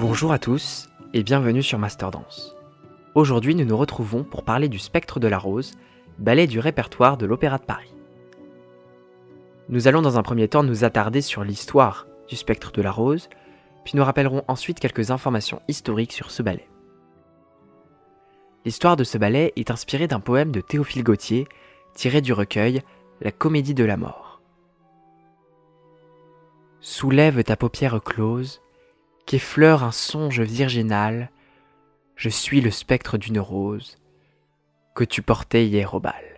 Bonjour à tous et bienvenue sur Master Dance. Aujourd'hui, nous nous retrouvons pour parler du Spectre de la Rose, ballet du répertoire de l'Opéra de Paris. Nous allons dans un premier temps nous attarder sur l'histoire du Spectre de la Rose, puis nous rappellerons ensuite quelques informations historiques sur ce ballet. L'histoire de ce ballet est inspirée d'un poème de Théophile Gautier tiré du recueil La Comédie de la Mort. Soulève ta paupière close, qu'effleure un songe virginal, je suis le spectre d'une rose que tu portais hier au bal.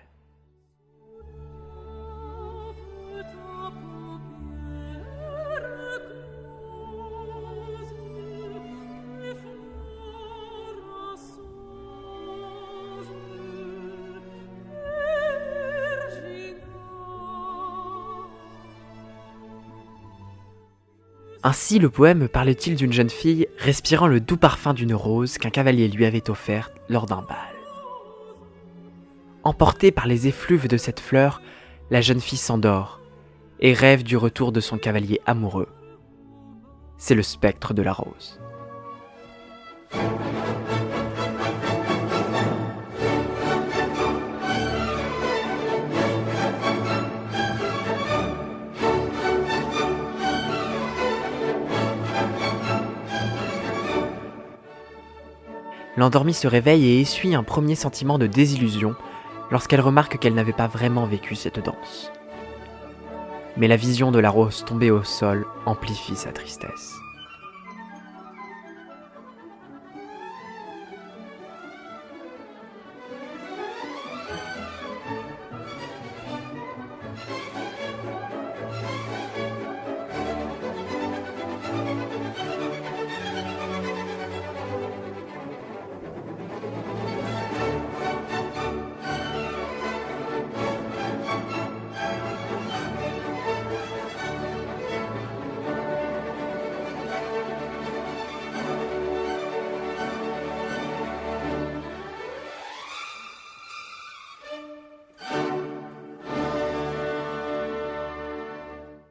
Ainsi le poème parle-t-il d'une jeune fille respirant le doux parfum d'une rose qu'un cavalier lui avait offerte lors d'un bal. Emportée par les effluves de cette fleur, la jeune fille s'endort et rêve du retour de son cavalier amoureux. C'est le spectre de la rose. L'endormie se réveille et essuie un premier sentiment de désillusion lorsqu'elle remarque qu'elle n'avait pas vraiment vécu cette danse. Mais la vision de la rose tombée au sol amplifie sa tristesse.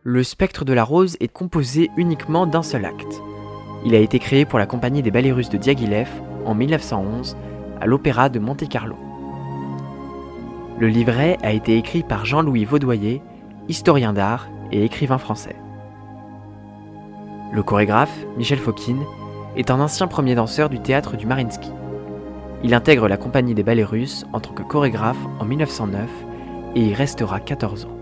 Le spectre de la rose est composé uniquement d'un seul acte. Il a été créé pour la compagnie des ballets russes de Diaghilev en 1911 à l'Opéra de Monte-Carlo. Le livret a été écrit par Jean-Louis Vaudoyer, historien d'art et écrivain français. Le chorégraphe, Michel Fokine, est un ancien premier danseur du théâtre du Marinsky. Il intègre la compagnie des ballets russes en tant que chorégraphe en 1909 et y restera 14 ans.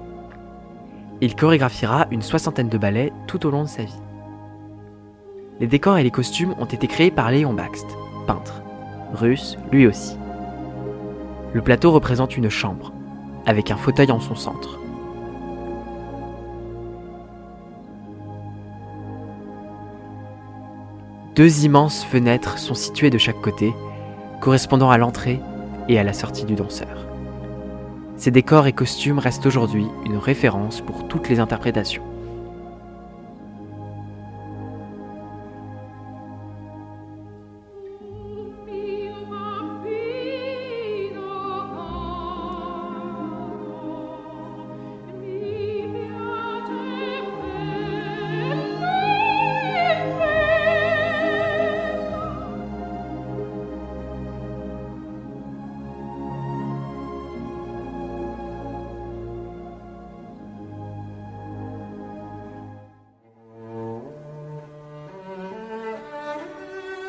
Il chorégraphiera une soixantaine de ballets tout au long de sa vie. Les décors et les costumes ont été créés par Léon Baxt, peintre, russe lui aussi. Le plateau représente une chambre, avec un fauteuil en son centre. Deux immenses fenêtres sont situées de chaque côté, correspondant à l'entrée et à la sortie du danseur. Ces décors et costumes restent aujourd'hui une référence pour toutes les interprétations.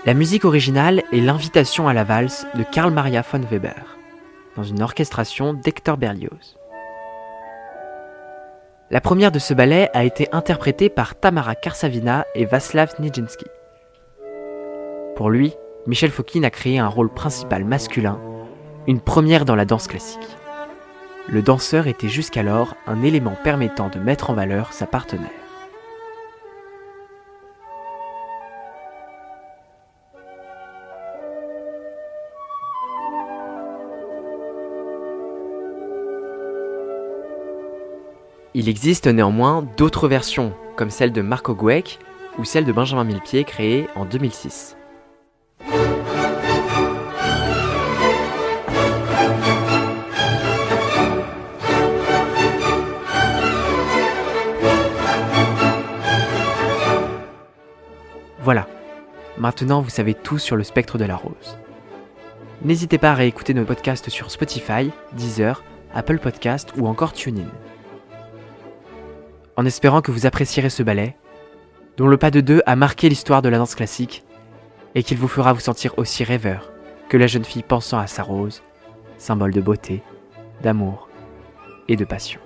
La musique originale est l'invitation à la valse de Karl Maria von Weber, dans une orchestration d'Hector Berlioz. La première de ce ballet a été interprétée par Tamara Karsavina et Václav Nijinsky. Pour lui, Michel Fokine a créé un rôle principal masculin, une première dans la danse classique. Le danseur était jusqu'alors un élément permettant de mettre en valeur sa partenaire. Il existe néanmoins d'autres versions, comme celle de Marco Gouek ou celle de Benjamin Millepied créée en 2006. Voilà, Maintenant, vous savez tout sur le spectre de la rose. N'hésitez pas à réécouter nos podcasts sur Spotify, Deezer, Apple Podcast ou encore TuneIn. En espérant que vous apprécierez ce ballet, dont le pas de deux a marqué l'histoire de la danse classique, et qu'il vous fera vous sentir aussi rêveur que la jeune fille pensant à sa rose, symbole de beauté, d'amour et de passion.